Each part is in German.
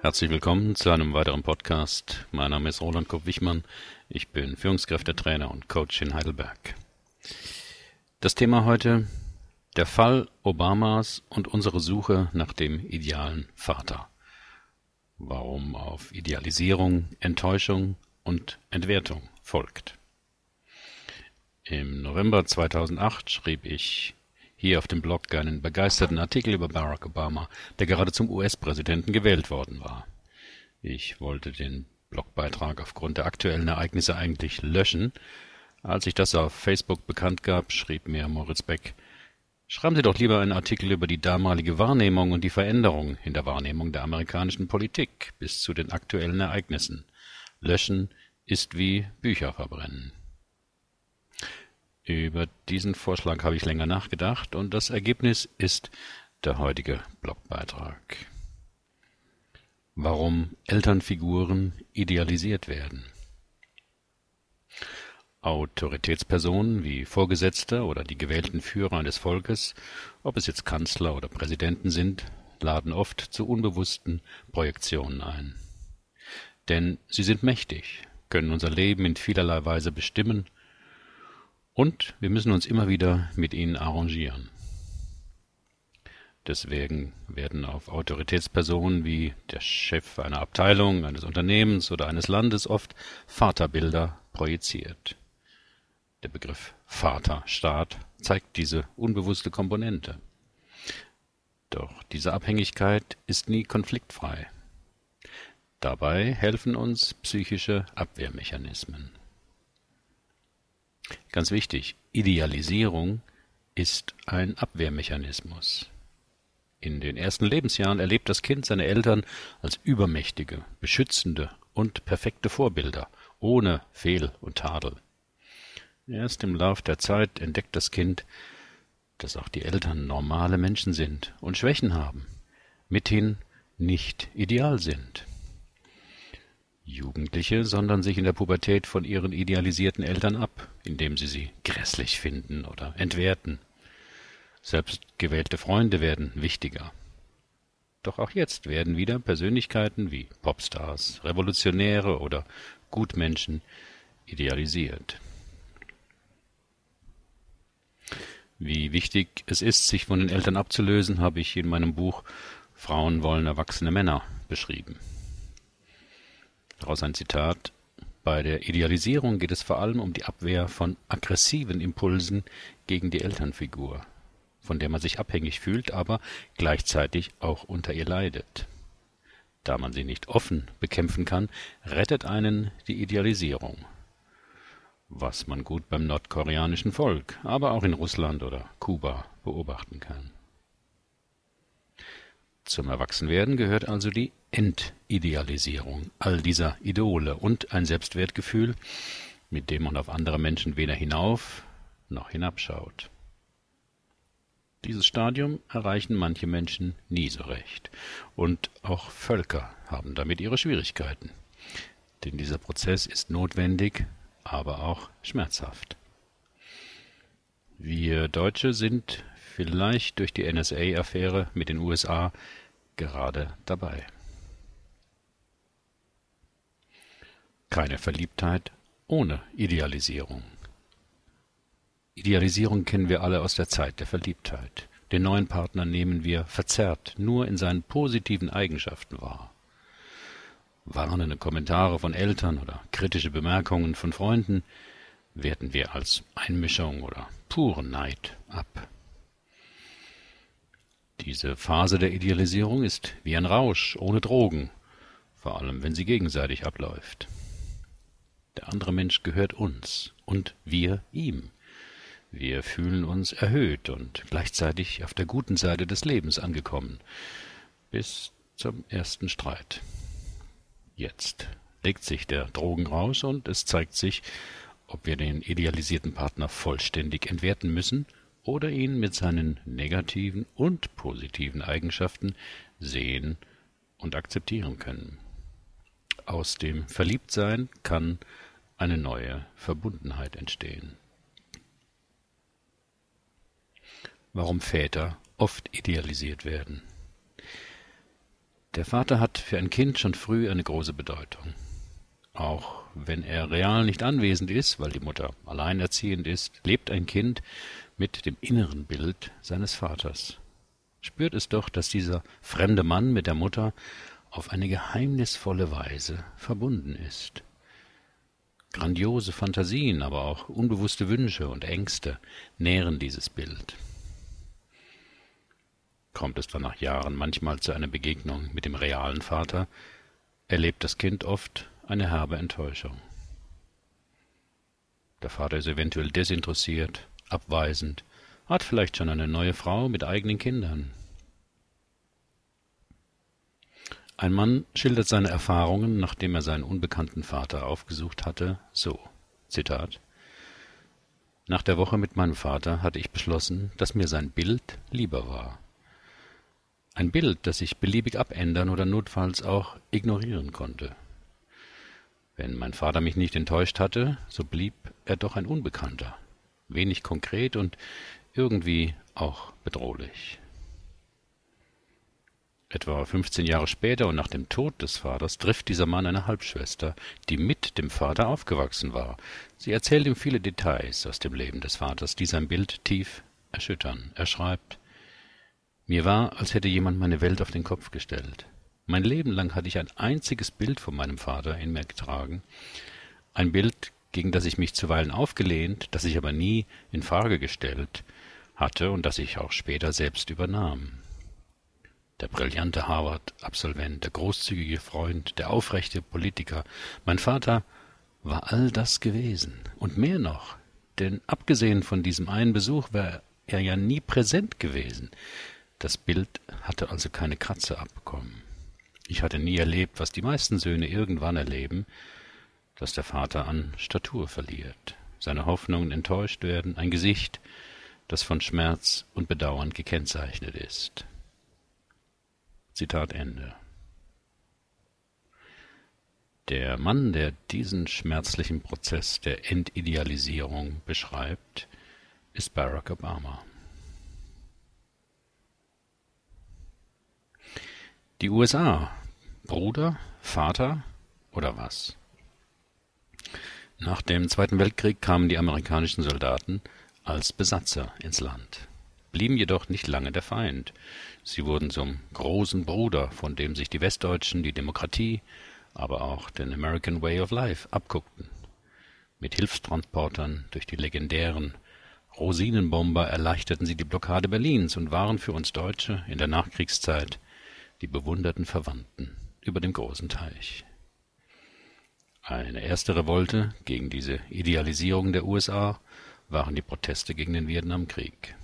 Herzlich willkommen zu einem weiteren Podcast. Mein Name ist Roland Kopp-Wichmann. Ich bin Führungskräftetrainer und Coach in Heidelberg. Das Thema heute der Fall Obamas und unsere Suche nach dem idealen Vater. Warum auf Idealisierung, Enttäuschung und Entwertung folgt. Im November 2008 schrieb ich hier auf dem Blog einen begeisterten Artikel über Barack Obama, der gerade zum US-Präsidenten gewählt worden war. Ich wollte den Blogbeitrag aufgrund der aktuellen Ereignisse eigentlich löschen. Als ich das auf Facebook bekannt gab, schrieb mir Moritz Beck, Schreiben Sie doch lieber einen Artikel über die damalige Wahrnehmung und die Veränderung in der Wahrnehmung der amerikanischen Politik bis zu den aktuellen Ereignissen. Löschen ist wie Bücher verbrennen. Über diesen Vorschlag habe ich länger nachgedacht und das Ergebnis ist der heutige Blogbeitrag. Warum Elternfiguren idealisiert werden. Autoritätspersonen wie Vorgesetzte oder die gewählten Führer eines Volkes, ob es jetzt Kanzler oder Präsidenten sind, laden oft zu unbewussten Projektionen ein. Denn sie sind mächtig, können unser Leben in vielerlei Weise bestimmen und wir müssen uns immer wieder mit ihnen arrangieren. Deswegen werden auf Autoritätspersonen wie der Chef einer Abteilung, eines Unternehmens oder eines Landes oft Vaterbilder projiziert. Der Begriff Vaterstaat zeigt diese unbewusste Komponente. Doch diese Abhängigkeit ist nie konfliktfrei. Dabei helfen uns psychische Abwehrmechanismen. Ganz wichtig, Idealisierung ist ein Abwehrmechanismus. In den ersten Lebensjahren erlebt das Kind seine Eltern als übermächtige, beschützende und perfekte Vorbilder, ohne Fehl und Tadel. Erst im Lauf der Zeit entdeckt das Kind, dass auch die Eltern normale Menschen sind und Schwächen haben, mithin nicht ideal sind. Jugendliche sondern sich in der Pubertät von ihren idealisierten Eltern ab, indem sie sie grässlich finden oder entwerten. Selbst gewählte Freunde werden wichtiger. Doch auch jetzt werden wieder Persönlichkeiten wie Popstars, Revolutionäre oder Gutmenschen idealisiert. Wie wichtig es ist, sich von den Eltern abzulösen, habe ich in meinem Buch Frauen wollen erwachsene Männer beschrieben. Daraus ein Zitat. Bei der Idealisierung geht es vor allem um die Abwehr von aggressiven Impulsen gegen die Elternfigur, von der man sich abhängig fühlt, aber gleichzeitig auch unter ihr leidet. Da man sie nicht offen bekämpfen kann, rettet einen die Idealisierung. Was man gut beim nordkoreanischen Volk, aber auch in Russland oder Kuba beobachten kann. Zum Erwachsenwerden gehört also die Entidealisierung all dieser Idole und ein Selbstwertgefühl, mit dem man auf andere Menschen weder hinauf noch hinabschaut. Dieses Stadium erreichen manche Menschen nie so recht, und auch Völker haben damit ihre Schwierigkeiten. Denn dieser Prozess ist notwendig, aber auch schmerzhaft. Wir Deutsche sind vielleicht durch die NSA-Affäre mit den USA gerade dabei. Keine Verliebtheit ohne Idealisierung. Idealisierung kennen wir alle aus der Zeit der Verliebtheit. Den neuen Partner nehmen wir verzerrt nur in seinen positiven Eigenschaften wahr. Warnende Kommentare von Eltern oder kritische Bemerkungen von Freunden werten wir als Einmischung oder puren Neid ab. Diese Phase der Idealisierung ist wie ein Rausch ohne Drogen, vor allem wenn sie gegenseitig abläuft. Der andere Mensch gehört uns und wir ihm. Wir fühlen uns erhöht und gleichzeitig auf der guten Seite des Lebens angekommen. Bis zum ersten Streit. Jetzt legt sich der Drogenrausch und es zeigt sich, ob wir den idealisierten Partner vollständig entwerten müssen oder ihn mit seinen negativen und positiven Eigenschaften sehen und akzeptieren können. Aus dem Verliebtsein kann eine neue Verbundenheit entstehen. Warum Väter oft idealisiert werden. Der Vater hat für ein Kind schon früh eine große Bedeutung. Auch wenn er real nicht anwesend ist, weil die Mutter alleinerziehend ist, lebt ein Kind mit dem inneren Bild seines Vaters. Spürt es doch, dass dieser fremde Mann mit der Mutter auf eine geheimnisvolle Weise verbunden ist. Grandiose Fantasien, aber auch unbewusste Wünsche und Ängste nähren dieses Bild. Kommt es dann nach Jahren manchmal zu einer Begegnung mit dem realen Vater, erlebt das Kind oft eine herbe Enttäuschung. Der Vater ist eventuell desinteressiert, abweisend, hat vielleicht schon eine neue Frau mit eigenen Kindern. Ein Mann schildert seine Erfahrungen, nachdem er seinen unbekannten Vater aufgesucht hatte, so Zitat Nach der Woche mit meinem Vater hatte ich beschlossen, dass mir sein Bild lieber war. Ein Bild, das ich beliebig abändern oder notfalls auch ignorieren konnte. Wenn mein Vater mich nicht enttäuscht hatte, so blieb er doch ein Unbekannter, wenig konkret und irgendwie auch bedrohlich. Etwa 15 Jahre später und nach dem Tod des Vaters trifft dieser Mann eine Halbschwester, die mit dem Vater aufgewachsen war. Sie erzählt ihm viele Details aus dem Leben des Vaters, die sein Bild tief erschüttern. Er schreibt Mir war, als hätte jemand meine Welt auf den Kopf gestellt. Mein Leben lang hatte ich ein einziges Bild von meinem Vater in mir getragen, ein Bild, gegen das ich mich zuweilen aufgelehnt, das ich aber nie in Frage gestellt hatte und das ich auch später selbst übernahm der brillante Harvard-Absolvent, der großzügige Freund, der aufrechte Politiker. Mein Vater war all das gewesen und mehr noch, denn abgesehen von diesem einen Besuch war er ja nie präsent gewesen. Das Bild hatte also keine Kratze abbekommen. Ich hatte nie erlebt, was die meisten Söhne irgendwann erleben, dass der Vater an Statur verliert, seine Hoffnungen enttäuscht werden, ein Gesicht, das von Schmerz und Bedauern gekennzeichnet ist. Zitat Ende. Der Mann, der diesen schmerzlichen Prozess der Entidealisierung beschreibt, ist Barack Obama. Die USA. Bruder, Vater oder was? Nach dem Zweiten Weltkrieg kamen die amerikanischen Soldaten als Besatzer ins Land, blieben jedoch nicht lange der Feind. Sie wurden zum großen Bruder, von dem sich die Westdeutschen die Demokratie, aber auch den American Way of Life abguckten. Mit Hilfstransportern durch die legendären Rosinenbomber erleichterten sie die Blockade Berlins und waren für uns Deutsche in der Nachkriegszeit die bewunderten Verwandten über dem großen Teich. Eine erste Revolte gegen diese Idealisierung der USA waren die Proteste gegen den Vietnamkrieg.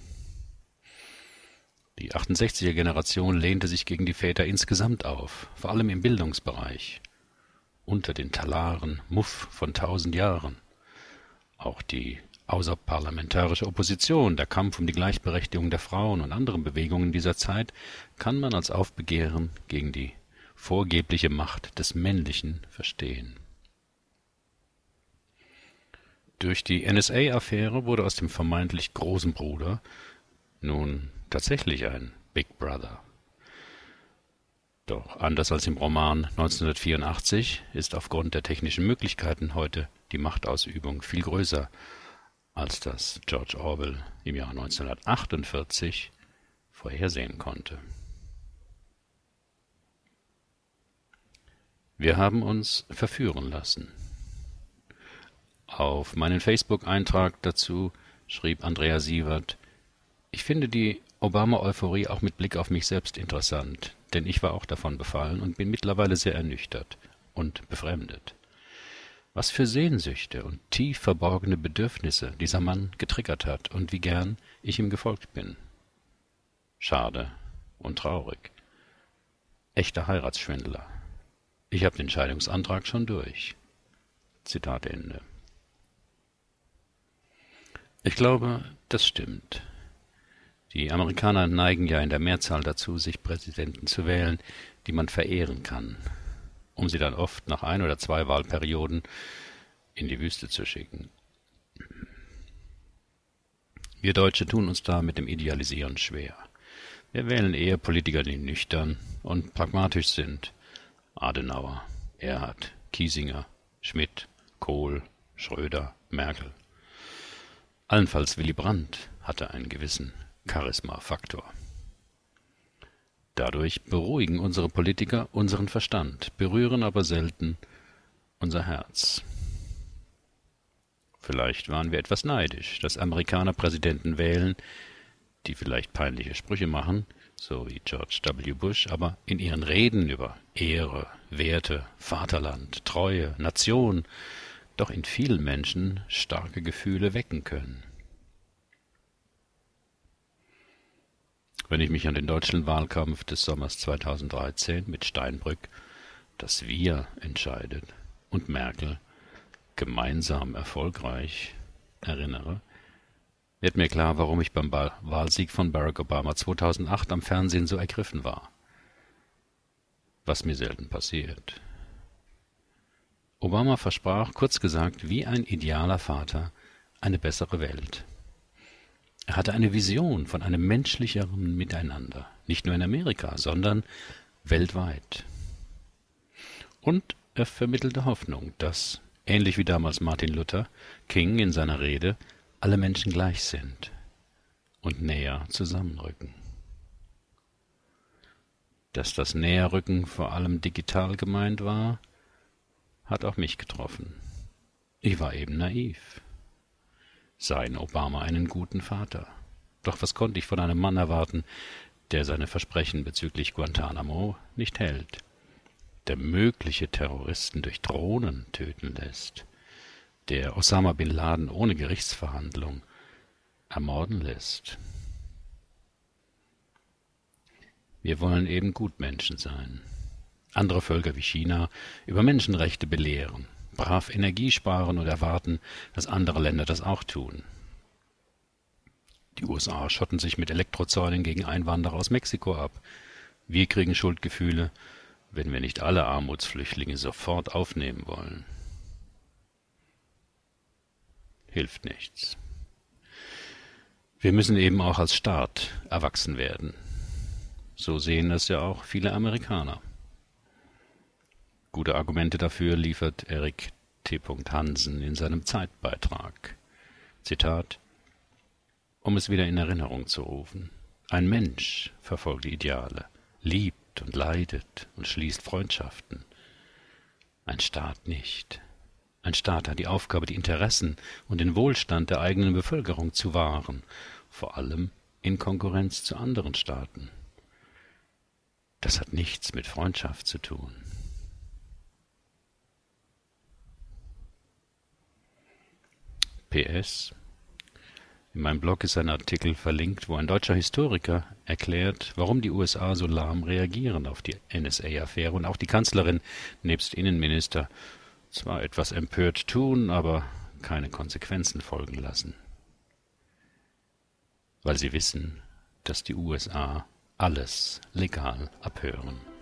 Die 68er-Generation lehnte sich gegen die Väter insgesamt auf, vor allem im Bildungsbereich. Unter den Talaren Muff von tausend Jahren. Auch die außerparlamentarische Opposition, der Kampf um die Gleichberechtigung der Frauen und anderen Bewegungen dieser Zeit kann man als Aufbegehren gegen die vorgebliche Macht des Männlichen verstehen. Durch die NSA-Affäre wurde aus dem vermeintlich großen Bruder nun tatsächlich ein Big Brother. Doch anders als im Roman 1984 ist aufgrund der technischen Möglichkeiten heute die Machtausübung viel größer, als das George Orwell im Jahr 1948 vorhersehen konnte. Wir haben uns verführen lassen. Auf meinen Facebook-Eintrag dazu schrieb Andrea Sievert, ich finde die Obama-Euphorie auch mit Blick auf mich selbst interessant, denn ich war auch davon befallen und bin mittlerweile sehr ernüchtert und befremdet. Was für Sehnsüchte und tief verborgene Bedürfnisse dieser Mann getriggert hat und wie gern ich ihm gefolgt bin. Schade und traurig. Echter Heiratsschwindler. Ich habe den Scheidungsantrag schon durch. Zitat Ende. Ich glaube, das stimmt. Die Amerikaner neigen ja in der Mehrzahl dazu, sich Präsidenten zu wählen, die man verehren kann, um sie dann oft nach ein oder zwei Wahlperioden in die Wüste zu schicken. Wir Deutsche tun uns da mit dem Idealisieren schwer. Wir wählen eher Politiker, die nüchtern und pragmatisch sind. Adenauer, Erhard, Kiesinger, Schmidt, Kohl, Schröder, Merkel. Allenfalls Willy Brandt hatte einen gewissen Charisma-Faktor. Dadurch beruhigen unsere Politiker unseren Verstand, berühren aber selten unser Herz. Vielleicht waren wir etwas neidisch, dass Amerikaner Präsidenten wählen, die vielleicht peinliche Sprüche machen, so wie George W. Bush, aber in ihren Reden über Ehre, Werte, Vaterland, Treue, Nation doch in vielen Menschen starke Gefühle wecken können. Wenn ich mich an den deutschen Wahlkampf des Sommers 2013 mit Steinbrück, das Wir entscheidet, und Merkel, gemeinsam erfolgreich erinnere, wird mir klar, warum ich beim Wahlsieg von Barack Obama 2008 am Fernsehen so ergriffen war. Was mir selten passiert. Obama versprach, kurz gesagt, wie ein idealer Vater, eine bessere Welt. Er hatte eine Vision von einem menschlicheren Miteinander, nicht nur in Amerika, sondern weltweit. Und er vermittelte Hoffnung, dass ähnlich wie damals Martin Luther, King in seiner Rede, alle Menschen gleich sind und näher zusammenrücken. Dass das Näherrücken vor allem digital gemeint war, hat auch mich getroffen. Ich war eben naiv. Sah in Obama einen guten Vater. Doch was konnte ich von einem Mann erwarten, der seine Versprechen bezüglich Guantanamo nicht hält? der mögliche Terroristen durch Drohnen töten lässt, der Osama bin Laden ohne Gerichtsverhandlung ermorden lässt. Wir wollen eben Gutmenschen sein, andere Völker wie China über Menschenrechte belehren, brav Energie sparen und erwarten, dass andere Länder das auch tun. Die USA schotten sich mit Elektrozäunen gegen Einwanderer aus Mexiko ab. Wir kriegen Schuldgefühle, wenn wir nicht alle Armutsflüchtlinge sofort aufnehmen wollen. Hilft nichts. Wir müssen eben auch als Staat erwachsen werden. So sehen es ja auch viele Amerikaner. Gute Argumente dafür liefert Erik T. Hansen in seinem Zeitbeitrag. Zitat Um es wieder in Erinnerung zu rufen. Ein Mensch verfolgt Ideale, liebt und leidet und schließt Freundschaften. Ein Staat nicht. Ein Staat hat die Aufgabe, die Interessen und den Wohlstand der eigenen Bevölkerung zu wahren, vor allem in Konkurrenz zu anderen Staaten. Das hat nichts mit Freundschaft zu tun. PS in meinem Blog ist ein Artikel verlinkt, wo ein deutscher Historiker erklärt, warum die USA so lahm reagieren auf die NSA-Affäre und auch die Kanzlerin nebst Innenminister zwar etwas empört tun, aber keine Konsequenzen folgen lassen. Weil sie wissen, dass die USA alles legal abhören.